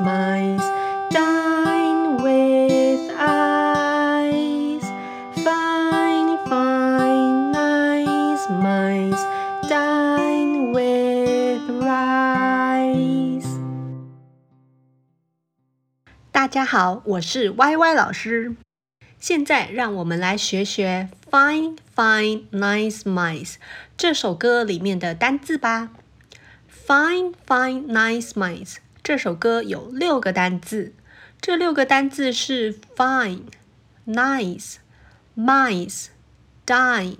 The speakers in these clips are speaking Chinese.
mice, dine with ice. Fine, fine, nice mice, dine with rice. 大家好，我是 Y Y 老师。现在让我们来学学 Fine, Fine, Nice Mice 这首歌里面的单字吧。Fine, Fine, Nice Mice 这首歌有六个单字，这六个单字是 Fine, Nice, Mice, Dine,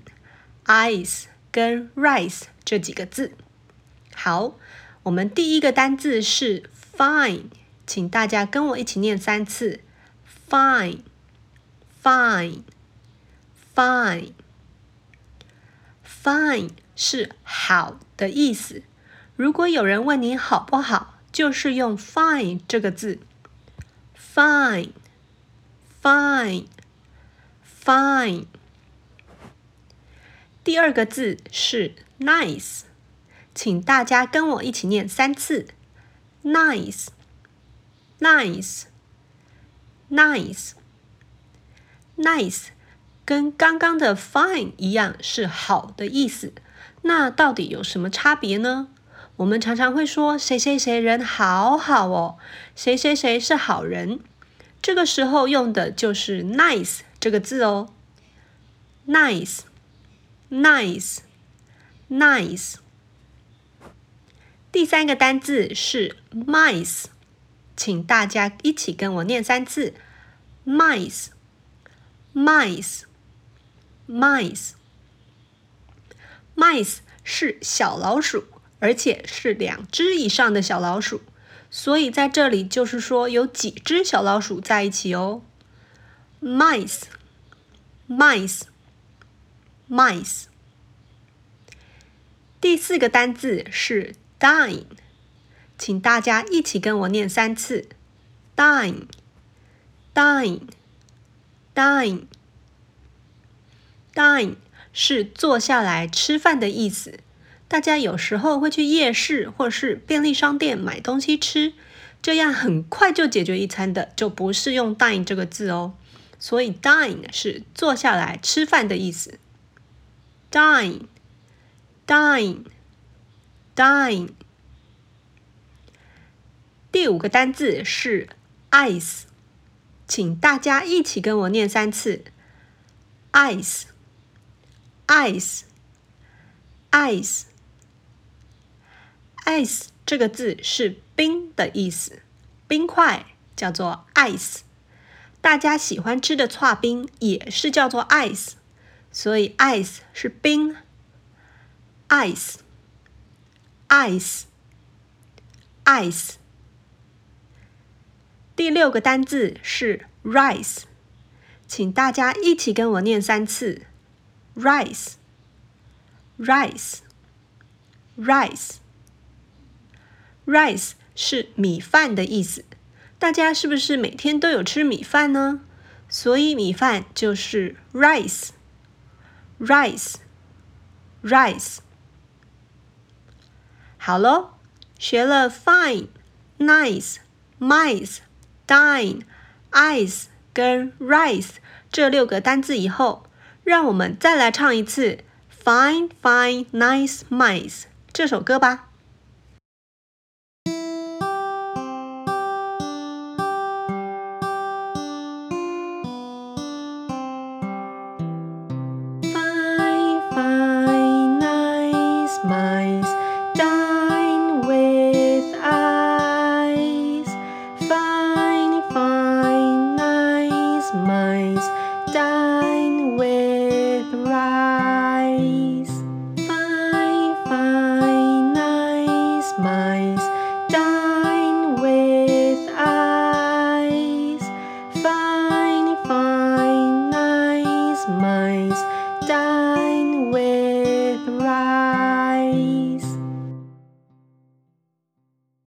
Ice 跟 Rice 这几个字。好，我们第一个单字是 Fine，请大家跟我一起念三次 Fine。Fine, fine, fine 是好的意思。如果有人问你好不好，就是用 fine 这个字。Fine, fine, fine。第二个字是 nice，请大家跟我一起念三次。Nice, nice, nice。Nice 跟刚刚的 fine 一样是好的意思，那到底有什么差别呢？我们常常会说谁谁谁人好好哦，谁谁谁是好人，这个时候用的就是 nice 这个字哦。Nice，nice，nice。第三个单字是 mice，请大家一起跟我念三次 mice。Mice, mice, mice 是小老鼠，而且是两只以上的小老鼠，所以在这里就是说有几只小老鼠在一起哦。Mice, mice, mice。第四个单字是 dine，请大家一起跟我念三次：dine, dine。Dine, dine 是坐下来吃饭的意思。大家有时候会去夜市或是便利商店买东西吃，这样很快就解决一餐的，就不是用 dine 这个字哦。所以 dine 是坐下来吃饭的意思。Dine, dine, dine。第五个单字是 ice。请大家一起跟我念三次：ice，ice，ice ice。这个字是冰的意思，冰块叫做 ice。大家喜欢吃的剉冰也是叫做 ice，所以 ice 是冰。ice，ice，ice。第六个单字是 rice，请大家一起跟我念三次：rice，rice，rice rice 是米饭的意思。大家是不是每天都有吃米饭呢？所以米饭就是 rice，rice，rice。好喽，学了 fine、nice、mice。Dine, ice 跟 rice 这六个单字以后，让我们再来唱一次《Fine, Fine, Nice Mice》这首歌吧。